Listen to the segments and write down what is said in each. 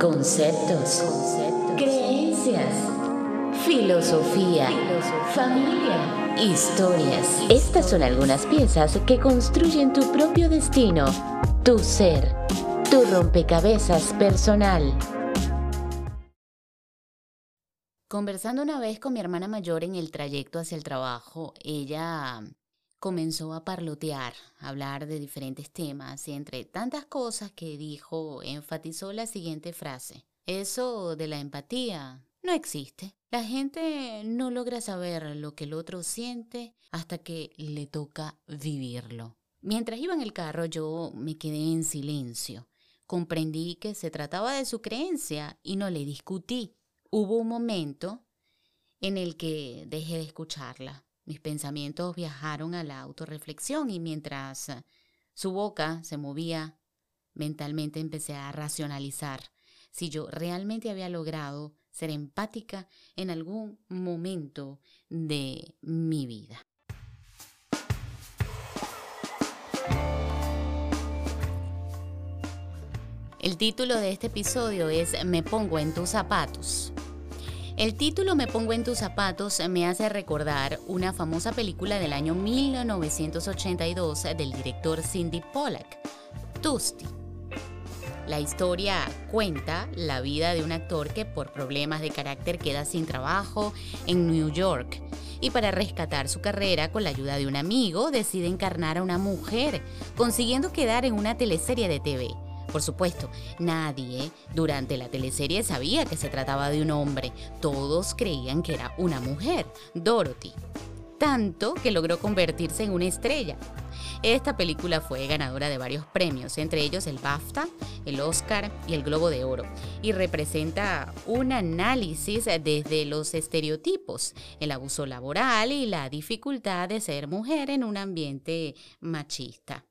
conceptos, creencias, filosofía, familia, historias. Estas son algunas piezas que construyen tu propio destino, tu ser, tu rompecabezas personal. Conversando una vez con mi hermana mayor en el trayecto hacia el trabajo, ella comenzó a parlotear, a hablar de diferentes temas y entre tantas cosas que dijo, enfatizó la siguiente frase. Eso de la empatía no existe. La gente no logra saber lo que el otro siente hasta que le toca vivirlo. Mientras iba en el carro yo me quedé en silencio. Comprendí que se trataba de su creencia y no le discutí. Hubo un momento en el que dejé de escucharla. Mis pensamientos viajaron a la autorreflexión y mientras eh, su boca se movía, mentalmente empecé a racionalizar si yo realmente había logrado ser empática en algún momento de mi vida. El título de este episodio es Me pongo en tus zapatos. El título Me pongo en tus zapatos me hace recordar una famosa película del año 1982 del director Cindy Pollack, Dusty. La historia cuenta la vida de un actor que por problemas de carácter queda sin trabajo en New York y para rescatar su carrera con la ayuda de un amigo decide encarnar a una mujer, consiguiendo quedar en una teleserie de TV. Por supuesto, nadie durante la teleserie sabía que se trataba de un hombre. Todos creían que era una mujer, Dorothy. Tanto que logró convertirse en una estrella. Esta película fue ganadora de varios premios, entre ellos el BAFTA, el Oscar y el Globo de Oro, y representa un análisis desde los estereotipos, el abuso laboral y la dificultad de ser mujer en un ambiente machista.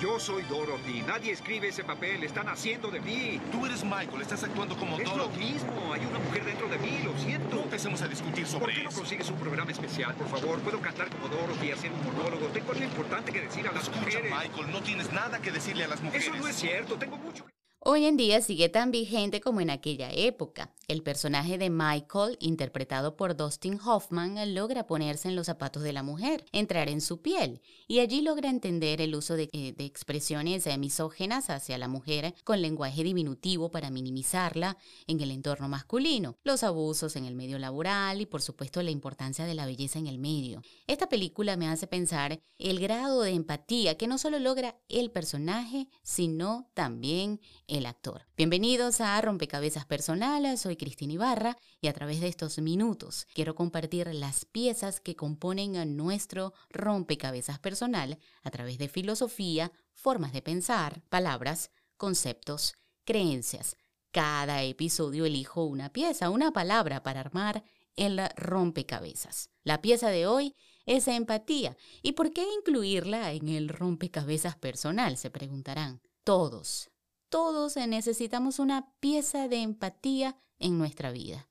Yo soy Dorothy. Nadie escribe ese papel. Están haciendo de mí. Tú eres Michael. Estás actuando como es Dorothy. Es lo mismo. Hay una mujer dentro de mí. Lo siento. No empecemos a discutir sobre ¿Por qué no consigues un programa especial, por favor? Puedo cantar como Dorothy, hacer un monólogo. Tengo algo importante que decir a las Escucha, mujeres. Michael, no tienes nada que decirle a las mujeres. Eso no es cierto. Tengo mucho Hoy en día sigue tan vigente como en aquella época. El personaje de Michael, interpretado por Dustin Hoffman, logra ponerse en los zapatos de la mujer, entrar en su piel, y allí logra entender el uso de, eh, expresiones eh, misógenas hacia la mujer con lenguaje diminutivo para minimizarla en el entorno masculino, los abusos en el medio laboral y por supuesto la importancia de la belleza en el medio. Esta película me hace pensar el grado de empatía que no solo logra el personaje, sino también el actor. Bienvenidos a Rompecabezas Personales, soy Cristina Ibarra y a través de estos minutos quiero compartir las piezas que componen a nuestro rompecabezas personal a través de filosofía, formas de pensar, palabras, conceptos, creencias. Cada episodio elijo una pieza, una palabra para armar el rompecabezas. La pieza de hoy es empatía. ¿Y por qué incluirla en el rompecabezas personal? Se preguntarán. Todos, todos necesitamos una pieza de empatía en nuestra vida.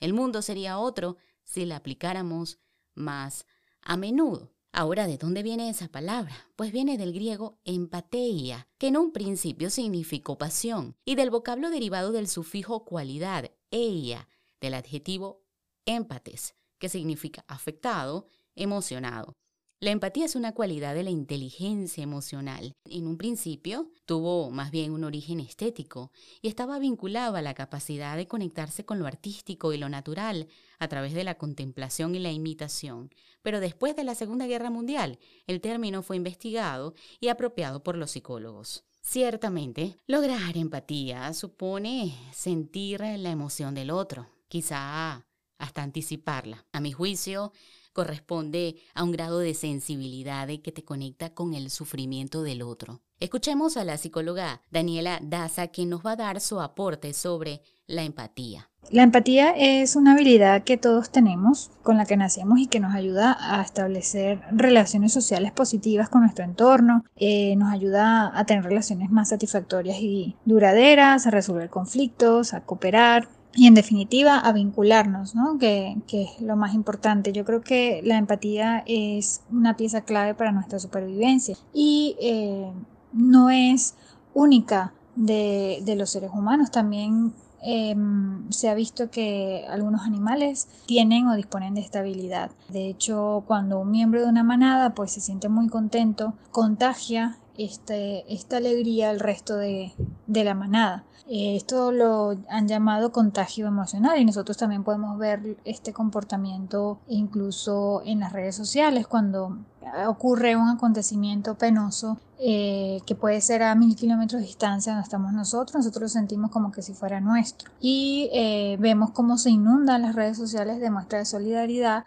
El mundo sería otro si la aplicáramos más a menudo. Ahora, ¿de dónde viene esa palabra? Pues viene del griego empateia, que en un principio significó pasión, y del vocablo derivado del sufijo cualidad, eia, del adjetivo empates, que significa afectado, emocionado. La empatía es una cualidad de la inteligencia emocional. En un principio tuvo más bien un origen estético y estaba vinculado a la capacidad de conectarse con lo artístico y lo natural a través de la contemplación y la imitación. Pero después de la Segunda Guerra Mundial, el término fue investigado y apropiado por los psicólogos. Ciertamente, lograr empatía supone sentir la emoción del otro, quizá hasta anticiparla. A mi juicio, corresponde a un grado de sensibilidad que te conecta con el sufrimiento del otro. Escuchemos a la psicóloga Daniela Daza, quien nos va a dar su aporte sobre la empatía. La empatía es una habilidad que todos tenemos, con la que nacemos y que nos ayuda a establecer relaciones sociales positivas con nuestro entorno, eh, nos ayuda a tener relaciones más satisfactorias y duraderas, a resolver conflictos, a cooperar, y en definitiva a vincularnos, ¿no? que, es lo más importante. Yo creo que la empatía es una pieza clave para nuestra supervivencia y eh, no es única de, de, los seres humanos, también Em, se ha visto que algunos animales tienen o disponen de estabilidad. De hecho, cuando un miembro de una manada pues se siente muy contento, contagia este, esta alegría al resto de, la manada. Eh, esto lo han llamado contagio emocional y nosotros también podemos ver este comportamiento incluso en las redes sociales cuando ocurre un acontecimiento penoso eh, que puede ser a mil kilómetros de distancia donde estamos nosotros, nosotros lo sentimos como que si fuera nuestro. Y eh, vemos cómo se inundan las redes sociales de muestra de solidaridad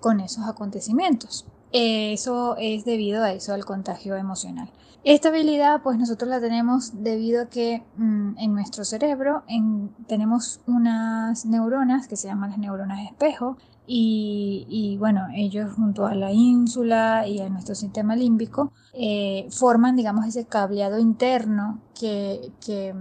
con esos acontecimientos. Eso es debido a eso, al contagio emocional. Esta habilidad, pues nosotros la tenemos debido a que mm, en nuestro cerebro tenemos unas neuronas que se llaman las neuronas espejo y, bueno, ellos junto a la ínsula y a nuestro sistema límbico eh, forman, digamos, ese cableado interno que, que,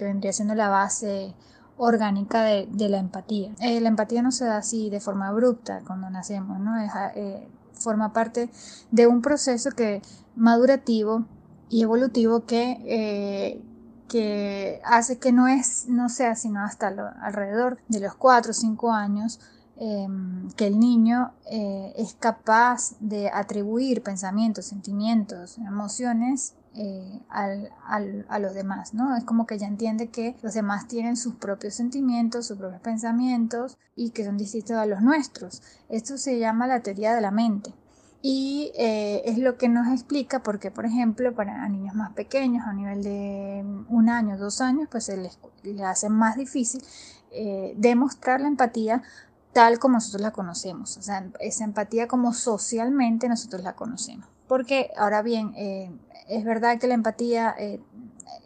vendría siendo la base orgánica de, la empatía. Eh, la empatía no se da así de forma abrupta cuando nacemos, ¿no? Eh, forma parte de un proceso que madurativo y evolutivo que, que hace que no, es, no sea sino hasta alrededor de los 4 o 5 años Em, que el niño eh, es capaz de atribuir pensamientos, sentimientos, emociones eh, a los demás, ¿no? Es como que ya entiende que los demás tienen sus propios sentimientos, sus propios pensamientos y que son distintos a los nuestros. Esto se llama la teoría de la mente. Y eh, es lo que nos explica porque, por ejemplo, para niños más pequeños, a nivel de un año, dos años, pues se les, hace más difícil demostrar la empatía tal como nosotros la conocemos, o sea, esa empatía como socialmente nosotros la conocemos. Porque ahora bien, eh, es verdad que la empatía eh,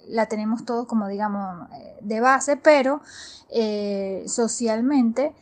la tenemos todos como digamos eh, de base, pero socialmente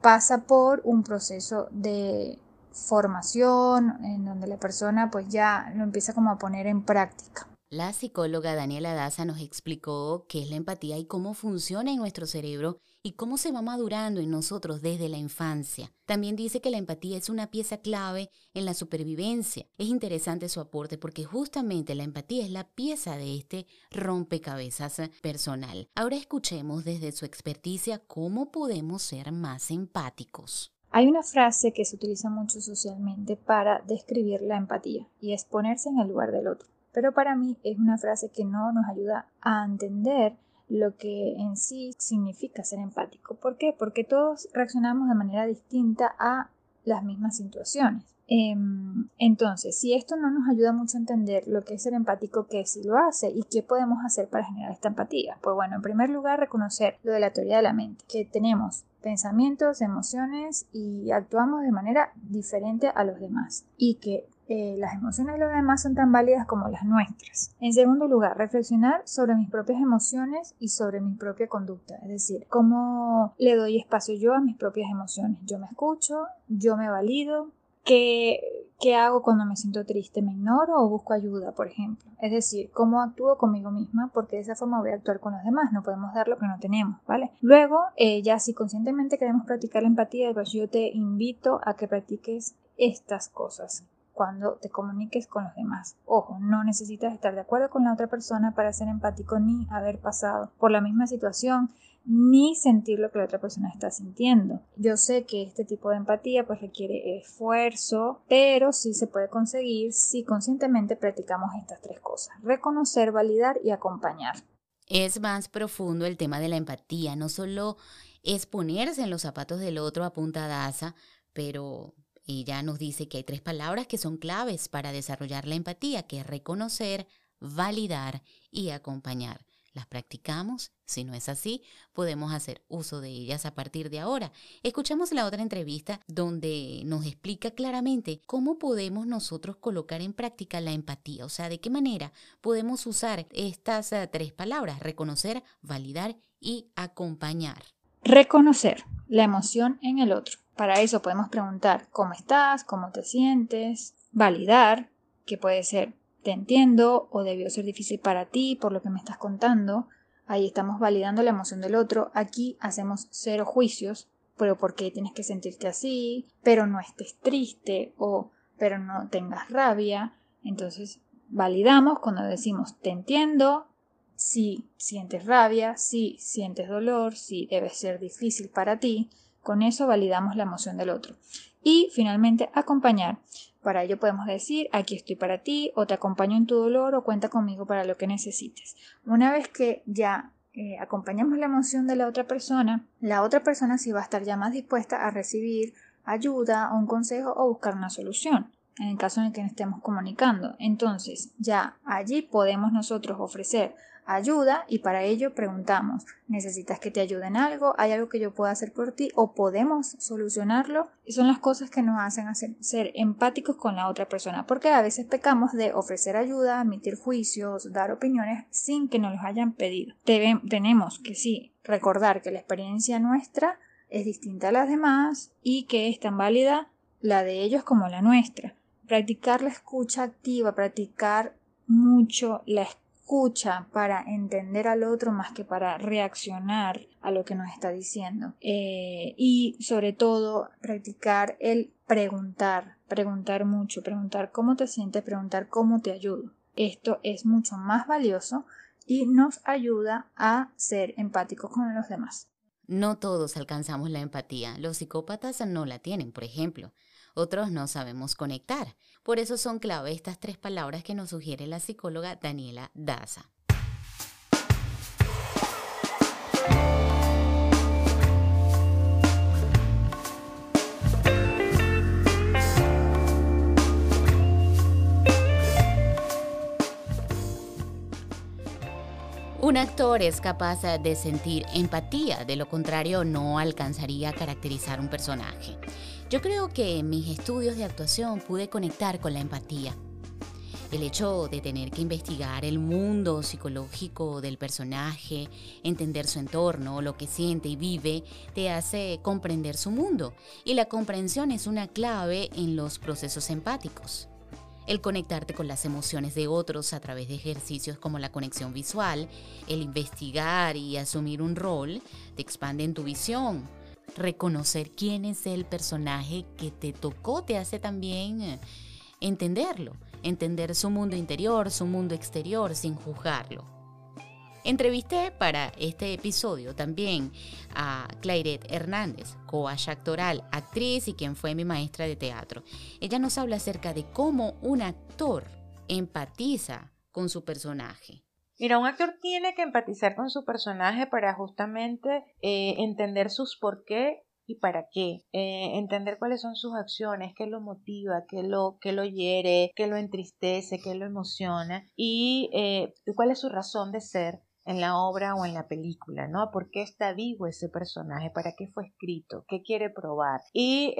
pasa por un proceso de formación en donde la persona pues ya lo empieza como a poner en práctica. La psicóloga Daniela Daza nos explicó qué es la empatía y cómo funciona en nuestro cerebro y cómo se va madurando en nosotros desde la infancia. También dice que la empatía es una pieza clave en la supervivencia. Es interesante su aporte porque justamente la empatía es la pieza de este rompecabezas personal. Ahora escuchemos desde su experticia cómo podemos ser más empáticos. Hay una frase que se utiliza mucho socialmente para describir la empatía y es ponerse en el lugar del otro. Pero para mí es una frase que no nos ayuda a entender lo que en sí significa ser empático. ¿Por qué? Porque todos reaccionamos de manera distinta a las mismas situaciones. Em, entonces, si esto no nos ayuda mucho a entender lo que es ser empático, ¿qué si lo hace y qué podemos hacer para generar esta empatía? Pues bueno, en primer lugar, reconocer lo de la teoría de la mente, que tenemos pensamientos, emociones y actuamos de manera diferente a los demás y que eh, las emociones de los demás son tan válidas como las nuestras. En segundo lugar, reflexionar sobre mis propias emociones y sobre mi propia conducta, es decir, cómo le doy espacio yo a mis propias emociones. Yo me escucho, yo me valido, ¿Qué, ¿Qué, hago cuando me siento triste? ¿Me ignoro o busco ayuda, por ejemplo? Es decir, ¿cómo actúo conmigo misma? Porque de esa forma voy a actuar con los demás. No podemos dar lo que no tenemos, ¿vale? Luego, eh, ya si conscientemente queremos practicar la empatía, pues yo te invito a que practiques estas cosas cuando te comuniques con los demás. Ojo, no necesitas estar de acuerdo con la otra persona para ser empático ni haber pasado por la misma situación ni sentir lo que la otra persona está sintiendo. Yo sé que este tipo de empatía pues requiere esfuerzo, pero sí se puede conseguir si conscientemente practicamos estas tres cosas, reconocer, validar y acompañar. Es más profundo el tema de la empatía, no solo es ponerse en los zapatos del otro a punta daza, pero ella nos dice que hay tres palabras que son claves para desarrollar la empatía, que es reconocer, validar y acompañar. ¿Las practicamos? Si no es así, podemos hacer uso de ellas a partir de ahora. Escuchamos la otra entrevista donde nos explica claramente cómo podemos nosotros colocar en práctica la empatía, o sea, de qué manera podemos usar estas eh, tres palabras, reconocer, validar y acompañar. Reconocer la emoción en el otro. Para eso podemos preguntar cómo estás, cómo te sientes, validar, que puede ser te entiendo o debió ser difícil para ti por lo que me estás contando, ahí estamos validando la emoción del otro, aquí hacemos cero juicios, pero ¿por qué tienes que sentirte así? Pero no estés triste o pero no tengas rabia. Entonces validamos cuando decimos te entiendo, si sientes rabia, si sientes dolor, si debe ser difícil para ti, con eso validamos la emoción del otro. Y finalmente acompañar. Para ello podemos decir aquí estoy para ti o te acompaño en tu dolor o cuenta conmigo para lo que necesites. Una vez que ya eh, acompañamos la emoción de la otra persona, la otra persona sí va a estar ya más dispuesta a recibir ayuda, un consejo o buscar una solución en el caso en el que estemos comunicando. Entonces, ya allí podemos nosotros ofrecer ayuda y para ello preguntamos, ¿necesitas que te ayude en algo? ¿Hay algo que yo pueda hacer por ti? ¿O podemos solucionarlo? Y son las cosas que nos hacen ser empáticos con la otra persona, porque a veces pecamos de ofrecer ayuda, emitir juicios, dar opiniones sin que nos los hayan pedido. tenemos que sí recordar que la experiencia nuestra es distinta a las demás y que es tan válida la de ellos como la nuestra. Practicar la escucha activa, practicar mucho la escucha para entender al otro más que para reaccionar a lo que nos está diciendo. Eh, y sobre todo practicar el preguntar, preguntar mucho, preguntar cómo te sientes, preguntar cómo te ayudo. Esto es mucho más valioso y nos ayuda a ser empáticos con los demás. No todos alcanzamos la empatía. Los psicópatas no la tienen, por ejemplo otros no sabemos conectar. Por eso son clave estas tres palabras que nos sugiere la psicóloga Daniela Daza. Un actor es capaz de sentir empatía, de lo contrario no alcanzaría a caracterizar un personaje. Yo creo que en mis estudios de actuación pude conectar con la empatía. El hecho de tener que investigar el mundo psicológico del personaje, entender su entorno, lo que siente y vive, te hace comprender su mundo. Y la comprensión es una clave en los procesos empáticos. El conectarte con las emociones de otros a través de ejercicios como la conexión visual, el investigar y asumir un rol, te expande en tu visión, reconocer quién es el personaje que te tocó te hace también eh, entenderlo, entender su mundo interior, su mundo exterior sin juzgarlo. Entrevisté para este episodio también a Clairette Hernández, coach actoral, actriz y quien fue mi maestra de teatro. Ella nos habla acerca de cómo un actor empatiza con su personaje. Mira, un actor tiene que empatizar con su personaje para justamente eh, entender sus por qué y para qué, eh, entender cuáles son sus acciones, qué lo motiva, qué lo, qué lo hiere, qué lo entristece, qué lo emociona y eh, cuál es su razón de ser en la obra o en la película, ¿no? ¿Por qué está vivo ese personaje? ¿Para qué fue escrito? ¿Qué quiere probar? Y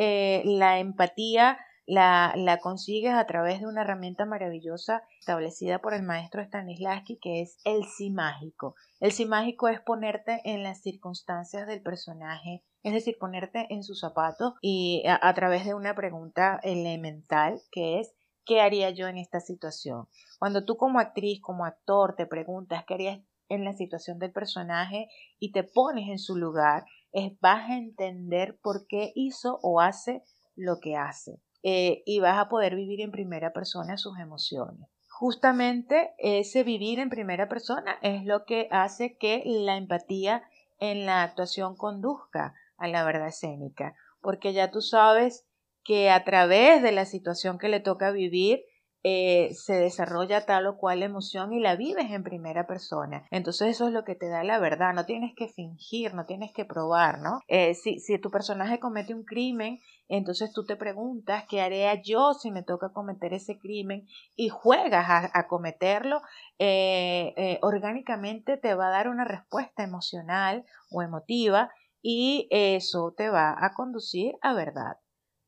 la empatía la, consigues a través de una herramienta maravillosa establecida por el maestro Stanislavski que es el sí mágico. El sí mágico es ponerte en las circunstancias del personaje, es decir, ponerte en sus zapatos y a, través de una pregunta elemental que es ¿qué haría yo en esta situación? Cuando tú como actriz, como actor te preguntas qué harías en la situación del personaje y te pones en su lugar, es vas a entender por qué hizo o hace lo que hace. Eh, y vas a poder vivir en primera persona sus emociones. Justamente ese vivir en primera persona es lo que hace que la empatía en la actuación conduzca a la verdad escénica, porque ya tú sabes que a través de la situación que le toca vivir, eh, se desarrolla tal o cual emoción y la vives en primera persona. Entonces eso es lo que te da la verdad, no tienes que fingir, no tienes que probar, ¿no? Eh, si, si tu personaje comete un crimen, entonces tú te preguntas, ¿qué haré yo si me toca cometer ese crimen? Y juegas a, cometerlo, eh, orgánicamente te va a dar una respuesta emocional o emotiva y eso te va a conducir a verdad.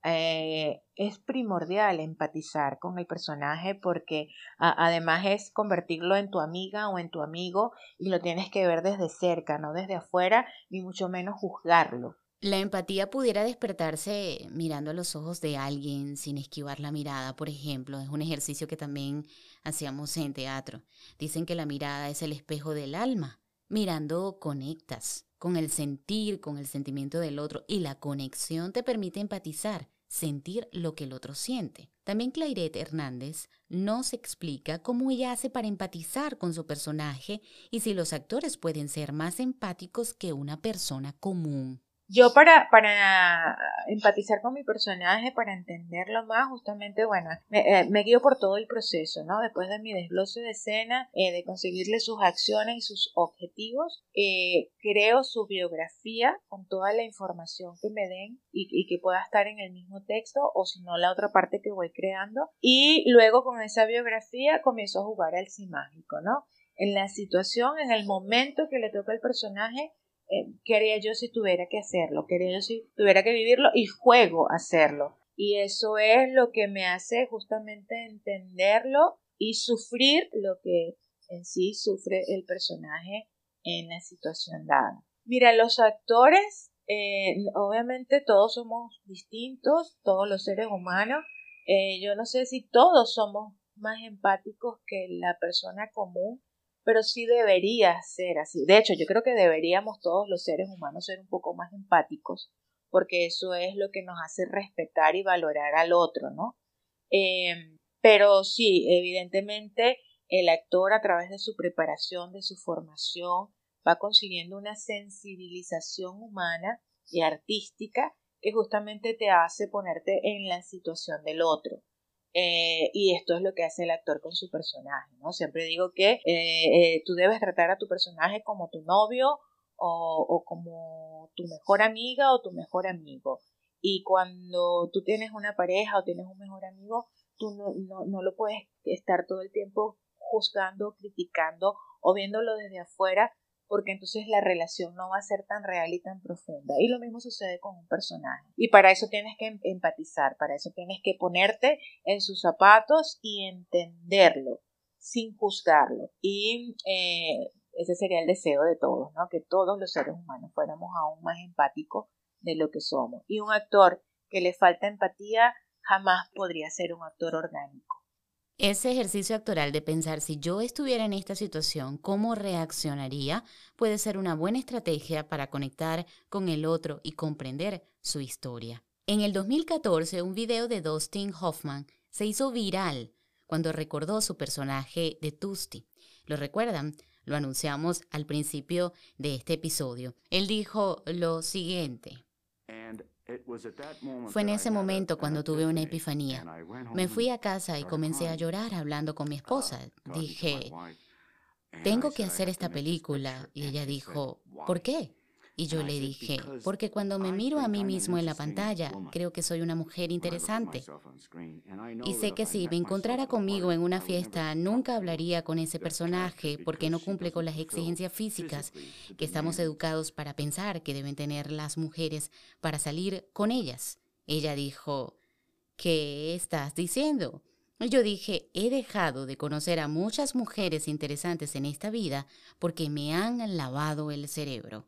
Eh, es primordial empatizar con el personaje porque además es convertirlo en tu amiga o en tu amigo y lo tienes que ver desde cerca, no desde afuera, ni mucho menos juzgarlo. La empatía pudiera despertarse mirando a los ojos de alguien sin esquivar la mirada, por ejemplo. Es un ejercicio que también hacíamos en teatro. Dicen que la mirada es el espejo del alma. Mirando conectas con el sentir, con el sentimiento del otro y la conexión te permite empatizar, sentir lo que el otro siente. También Clairette Hernández nos explica cómo ella hace para empatizar con su personaje y si los actores pueden ser más empáticos que una persona común. Yo para, para empatizar con mi personaje, para entenderlo más, justamente, bueno, me, eh, guío por todo el proceso, ¿no? Después de mi desglose de escena, eh, de conseguirle sus acciones y sus objetivos, eh, creo su biografía con toda la información que me den y, y, que pueda estar en el mismo texto o si no la otra parte que voy creando. Y luego con esa biografía comienzo a jugar al sí ¿no? En la situación, en el momento que le toca al personaje, eh, quería yo si tuviera que hacerlo, quería yo si tuviera que vivirlo y juego hacerlo. Y eso es lo que me hace justamente entenderlo y sufrir lo que en sí sufre el personaje en la situación dada. Mira, los actores, eh, obviamente todos somos distintos, todos los seres humanos. Eh, yo no sé si todos somos más empáticos que la persona común, pero sí debería ser así. De hecho, yo creo que deberíamos todos los seres humanos ser un poco más empáticos, porque eso es lo que nos hace respetar y valorar al otro, ¿no? Em, pero sí, evidentemente el actor a través de su preparación, de su formación, va consiguiendo una sensibilización humana y artística que justamente te hace ponerte en la situación del otro. Eh, y esto es lo que hace el actor con su personaje, ¿no? Siempre digo que eh, eh, tú debes tratar a tu personaje como tu novio o, como tu mejor amiga o tu mejor amigo. Y cuando tú tienes una pareja o tienes un mejor amigo, tú no, no, no lo puedes estar todo el tiempo juzgando, criticando o viéndolo desde afuera, porque entonces la relación no va a ser tan real y tan profunda. Y lo mismo sucede con un personaje. Y para eso tienes que em-, empatizar, para eso tienes que ponerte en sus zapatos y entenderlo sin juzgarlo. Y eh, ese sería el deseo de todos, ¿no? Que todos los seres humanos fuéramos aún más empáticos de lo que somos. Y un actor que le falta empatía jamás podría ser un actor orgánico. Ese ejercicio actoral de pensar si yo estuviera en esta situación, cómo reaccionaría, puede ser una buena estrategia para conectar con el otro y comprender su historia. En el 2014, un video de Dustin Hoffman se hizo viral cuando recordó su personaje de Tusty. ¿Lo recuerdan? Lo anunciamos al principio de este episodio. Él dijo lo siguiente. Fue en ese momento cuando tuve una epifanía. Me fui a casa y comencé a llorar hablando con mi esposa. Dije, tengo que hacer esta película. Y ella dijo, ¿por qué? Y yo le dije, porque cuando me miro a mí mismo en la pantalla, creo que soy una mujer interesante. Y sé que si me encontrara conmigo en una fiesta, nunca hablaría con ese personaje porque no cumple con las exigencias físicas que estamos educados para pensar que deben tener las mujeres para salir con ellas. Ella dijo, ¿qué estás diciendo? Yo dije, he dejado de conocer a muchas mujeres interesantes en esta vida porque me han lavado el cerebro.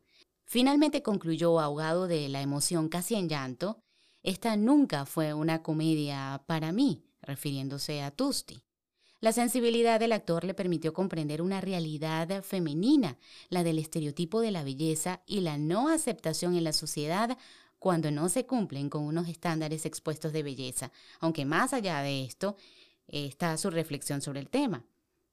Finalmente concluyó ahogado de la emoción casi en llanto, esta nunca fue una comedia para mí, refiriéndose a Tusti. La sensibilidad del actor le permitió comprender una realidad femenina, la del estereotipo de la belleza y la no aceptación en la sociedad cuando no se cumplen con unos estándares expuestos de belleza, aunque más allá de esto está su reflexión sobre el tema.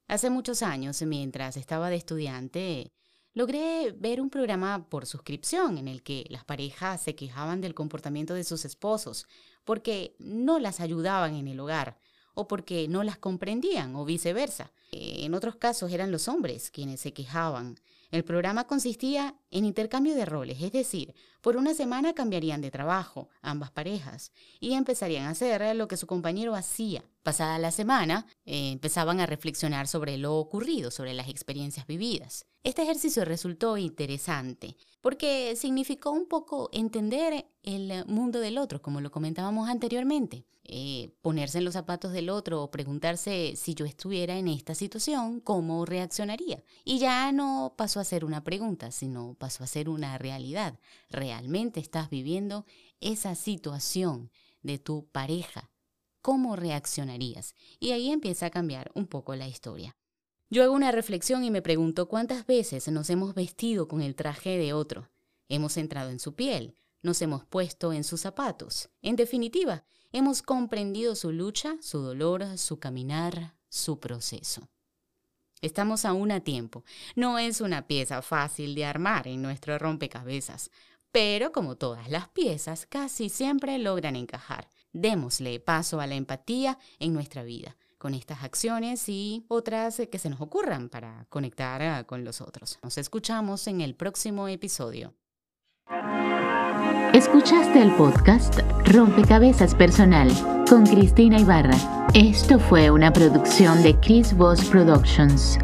Hace muchos años, mientras estaba de estudiante, logré ver un programa por suscripción en el que las parejas se quejaban del comportamiento de sus esposos porque no las ayudaban en el hogar o porque no las comprendían o viceversa. En otros casos eran los hombres quienes se quejaban el programa consistía en intercambio de roles, es decir, por una semana cambiarían de trabajo ambas parejas y empezarían a hacer lo que su compañero hacía. Pasada la semana, eh, empezaban a reflexionar sobre lo ocurrido, sobre las experiencias vividas. Este ejercicio resultó interesante porque significó un poco entender el mundo del otro, como lo comentábamos anteriormente. Eh, ponerse en los zapatos del otro o preguntarse si yo estuviera en esta situación, cómo reaccionaría. Y ya no pasó a ser una pregunta, sino pasó a ser una realidad. Realmente estás viviendo esa situación de tu pareja. ¿Cómo reaccionarías? Y ahí empieza a cambiar un poco la historia. Yo hago una reflexión y me pregunto cuántas veces nos hemos vestido con el traje de otro. Hemos entrado en su piel, nos hemos puesto en sus zapatos. En definitiva, hemos comprendido su lucha, su dolor, su caminar, su proceso. Estamos aún a tiempo. No es una pieza fácil de armar en nuestro rompecabezas, pero como todas las piezas, casi siempre logran encajar. Démosle paso a la empatía en nuestra vida con estas acciones y otras que se nos ocurran para conectar ah, con los otros. Nos escuchamos en el próximo episodio. Escuchaste el podcast Rompecabezas Personal con Cristina Ibarra. Esto fue una producción de Chris Voss Productions.